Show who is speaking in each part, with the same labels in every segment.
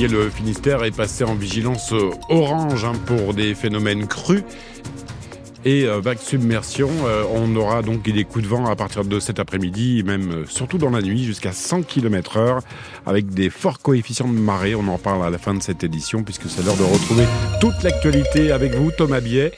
Speaker 1: le Finistère est passé en vigilance orange hein, pour des phénomènes crus et euh, vague submersion. Euh, on aura donc des coups de vent à partir de cet après-midi, même euh, surtout dans la nuit, jusqu'à 100 km heure, avec des forts coefficients de marée. On en parle à la fin de cette édition, puisque c'est l'heure de retrouver toute l'actualité avec vous, Thomas Biet.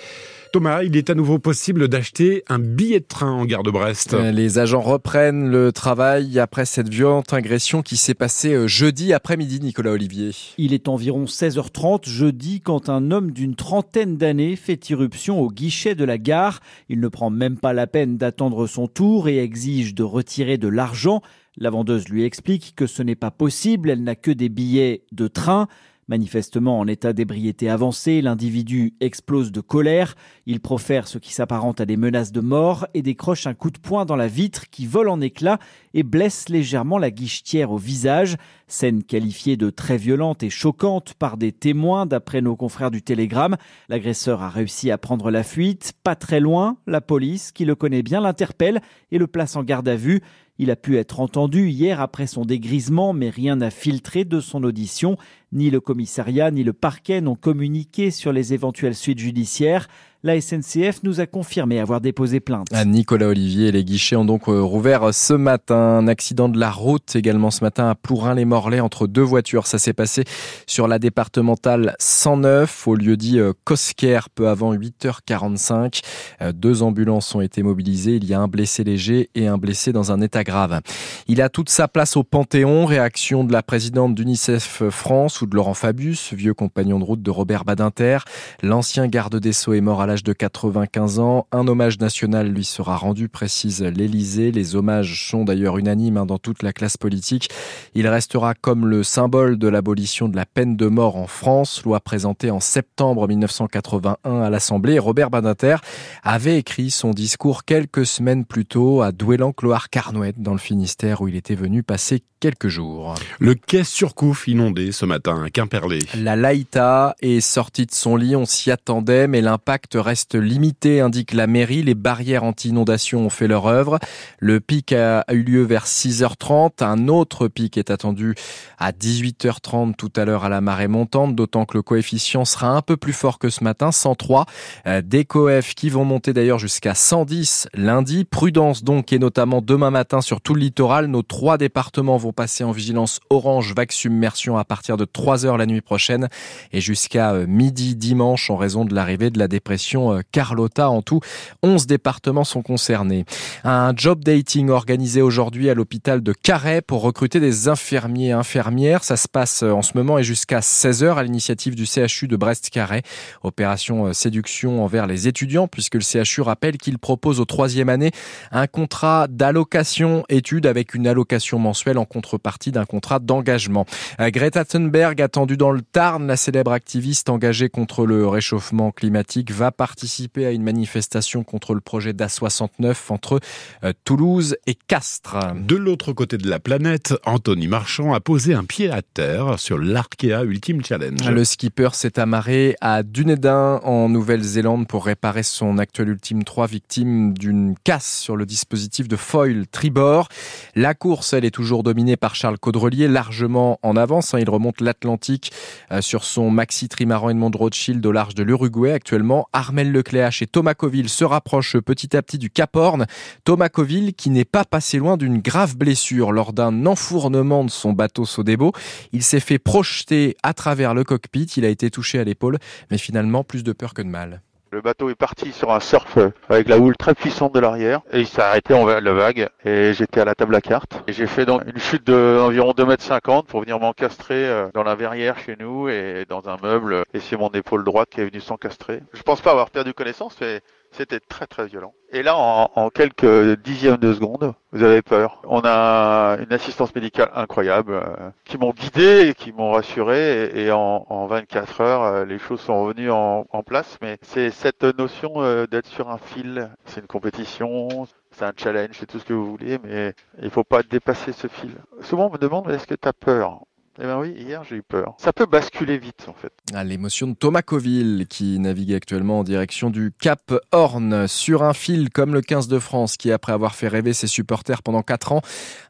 Speaker 1: Thomas, il est à nouveau possible d'acheter un billet de train en gare de Brest.
Speaker 2: Euh, les agents reprennent le travail après cette violente agression qui s'est passée euh, jeudi après-midi, Nicolas Olivier.
Speaker 3: Il est environ 16h30 jeudi quand un homme d'une trentaine d'années fait irruption au guichet de la gare. Il ne prend même pas la peine d'attendre son tour et exige de retirer de l'argent. La vendeuse lui explique que ce n'est pas possible, elle n'a que des billets de train. Manifestement en état d'ébriété avancée, l'individu explose de colère. Il profère ce qui s'apparente à des menaces de mort et décroche un coup de poing dans la vitre qui vole en éclats et blesse légèrement la guichetière au visage. Scène qualifiée de très violente et choquante par des témoins d'après nos confrères du Télégramme. L'agresseur a réussi à prendre la fuite. Pas très loin, la police, qui le connaît bien, l'interpelle et le place en garde à vue. Il a pu être entendu hier après son dégrisement, mais rien n'a filtré de son audition. Ni le commissariat ni le parquet n'ont communiqué sur les éventuelles suites judiciaires la SNCF nous a confirmé avoir déposé plainte.
Speaker 2: À Nicolas Olivier, les guichets ont donc euh, rouvert ce matin. Un accident de la route également ce matin à Plourin-les-Morlaix entre deux voitures. Ça s'est passé sur la départementale 109 au lieu dit euh, Cosquer peu avant 8h45. Euh, deux ambulances ont été mobilisées. Il y a un blessé léger et un blessé dans un état grave. Il a toute sa place au Panthéon. Réaction de la présidente d'UNICEF France de Laurent Fabius, vieux compagnon de route de Robert Badinter. L'ancien garde des Sceaux est mort à la de 95 ans. Un hommage national lui sera rendu, précise l'Élysée. Les hommages sont d'ailleurs unanimes hein, dans toute la classe politique. Il restera comme le symbole de l'abolition de la peine de mort en France, loi présentée en septembre 1981 à l'Assemblée. Robert Badinter avait écrit son discours quelques semaines plus tôt à Douélan-Cloire-Carnouët dans le Finistère où il était venu passer quelques jours.
Speaker 1: Le quai Surcouf inondé ce matin à Quimperlé.
Speaker 2: La Laïta est sortie de son lit, on s'y attendait, mais l'impact reste limité, indique la mairie. Les barrières anti-inondation ont fait leur œuvre. Le pic a eu lieu vers 6h30. Un autre pic est attendu à 18h30 tout à l'heure à la marée montante, d'autant que le coefficient sera un peu plus fort que ce matin, 103. Euh, des coefs qui vont monter d'ailleurs jusqu'à 110 lundi. Prudence donc, et notamment demain matin sur tout le littoral. Nos trois départements vont passer en vigilance orange vague submersion à partir de 3 heures la nuit prochaine et jusqu'à euh, midi dimanche en raison de l'arrivée de la dépression euh, Carlotta. En tout, 11 départements sont concernés. Un job dating organisé aujourd'hui à l'hôpital de Carhaix pour recruter des infirmiers et infirmières. Ça se passe euh, en ce moment et jusqu'à 16h à l'initiative du CHU de Brest-Carhaix. Opération euh, séduction envers les étudiants puisque le CHU rappelle qu'il propose aux troisième année un contrat d'allocation études avec une allocation mensuelle en contrepartie d'un contrat d'engagement. Greta Thunberg, attendue dans le Tarn, la célèbre activiste engagée contre le réchauffement climatique, va participer à une manifestation contre le projet d'A69 entre euh, Toulouse et Castres.
Speaker 1: De l'autre côté de la planète, Anthony Marchand a posé un pied à terre sur l'Arkea Ultimate Challenge.
Speaker 2: Le skipper s'est amarré à Dunedin en Nouvelle-Zélande pour réparer son actuel Ultime 3 victime d'une casse sur le dispositif de foil tribord. La course, elle est toujours dominée par Charles Caudrelier, largement en avance. Hein. Il remonte l'Atlantique euh, sur son maxi trimaran Edmond Rothschild au large de l'Uruguay actuellement. Armel Lecléache et Thomas Coville se rapprochent petit à petit du Cap Horn. Thomas Coville qui n'est pas passé loin d'une grave blessure lors d'un enfournement de son bateau Sodebo. Il s'est fait projeter à travers le cockpit. Il a été touché à l'épaule, mais finalement plus de peur que de mal.
Speaker 4: Le bateau est parti sur un surf avec la houle très puissante de l'arrière et il s'est arrêté en la vague et j'étais à la table à cartes. Et j'ai fait une chute d'environ 2 mètres 50 pour venir m'encastrer euh, dans la verrière chez nous et dans un meuble et c'est mon épaule droite qui est venue s'encastrer. Je pense pas avoir perdu connaissance mais c'était très très violent. Et là, en, quelques dixièmes de seconde, vous avez peur. On a une assistance médicale incroyable euh, qui m'ont guidé et qui m'ont rassuré. Et, en, en, 24 heures, euh, les choses sont revenues en, place. Mais c'est cette notion euh, d'être sur un fil. C'est une compétition, c'est un challenge, c'est tout ce que vous voulez, mais il faut pas dépasser ce fil. Souvent, on me demande est-ce que tu as peur? Eh ben oui, hier j'ai eu peur. Ça peut basculer vite en fait.
Speaker 2: Ah, l'émotion de Thomas Coville qui navigue actuellement en direction du Cap Horn sur un fil comme le 15 de France qui après avoir fait rêver ses supporters pendant 4 ans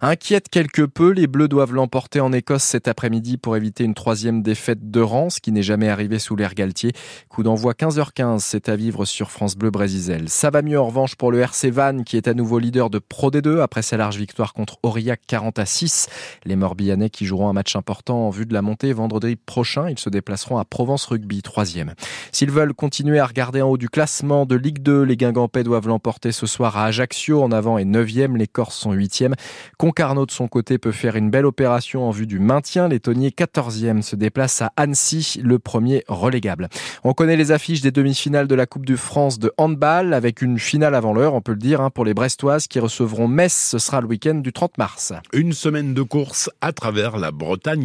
Speaker 2: inquiète quelque peu. Les Bleus doivent l'emporter en Écosse cet après-midi pour éviter une troisième défaite de rang, ce qui n'est jamais arrivé sous l'air Galtier. Coup d'envoi 15h15, c'est à vivre sur France Bleu Brésil. Ça va mieux en revanche pour le RC Vannes qui est à nouveau leader de Pro D2 après sa large victoire contre Aurillac 40 à 6. Les Morbihanais qui joueront un match important en vue de la montée vendredi prochain, ils se déplaceront à Provence Rugby 3e. S'ils veulent continuer à regarder en haut du classement de Ligue 2, les Guingampais doivent l'emporter ce soir à Ajaccio en avant et 9e, les Corses sont 8e. Concarneau de son côté peut faire une belle opération en vue du maintien. Les Tonniers 14e se déplacent à Annecy, le premier relégable. On connaît les affiches des demi-finales de la Coupe de France de handball avec une finale avant l'heure, on peut le dire, hein, pour les Brestoises qui recevront Metz. Ce sera le week-end du 30 mars.
Speaker 1: Une semaine de course à travers la Bretagne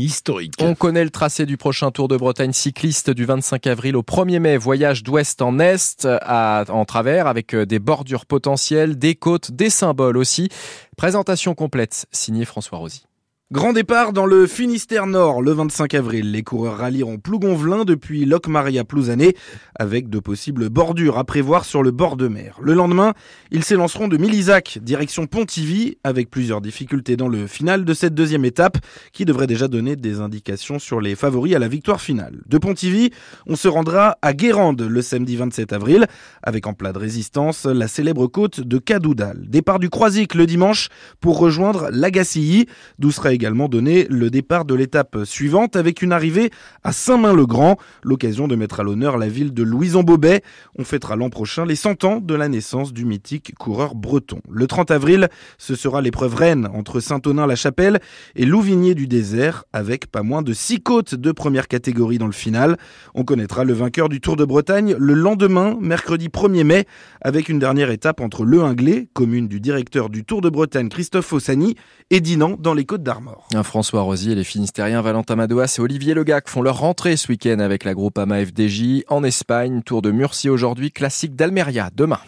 Speaker 2: On connaît le tracé du prochain Tour de Bretagne cycliste du 25 avril au 1er mai. Voyage d'ouest en est en travers avec euh, des bordures potentielles, des côtes, des symboles aussi. Présentation complète signée François Rosy.
Speaker 5: Grand départ dans le Finistère Nord le 25 avril. Les coureurs rallieront Plougonvelin depuis Locmaria Plouzané avec de possibles bordures à prévoir sur le bord de mer. Le lendemain, ils s'élanceront de Milisac direction Pontivy avec plusieurs difficultés dans le final de cette deuxième étape qui devrait déjà donner des indications sur les favoris à la victoire finale. De Pontivy, on se rendra à Guérande le samedi 27 avril avec en plat de résistance la célèbre côte de Cadoudal. Départ du Croisic le dimanche pour rejoindre l'Agacilly d'où sera également donné le départ de l'étape suivante avec une arrivée à Saint-Main-le-Grand, l'occasion de mettre à l'honneur la ville de Louison-Bobet. On fêtera l'an prochain les 100 ans de la naissance du mythique coureur breton. Le 30 avril, ce sera l'épreuve reine entre Saint-Onin-la-Chapelle et Louvigné du désert avec pas moins de 6 côtes de première catégorie dans le final. On connaîtra le vainqueur du Tour de Bretagne le lendemain, mercredi 1er mai, avec une dernière étape entre Le Hinglé, commune du directeur du Tour de Bretagne Christophe Fossani, et Dinan dans les Côtes d'Armor.
Speaker 2: Un François Rosier, les Finistériens Valentin Madouas et Olivier Legac font leur rentrée ce week-end avec la groupe AMA FDJ en Espagne. Tour de Murcie aujourd'hui, classique d'Almeria demain.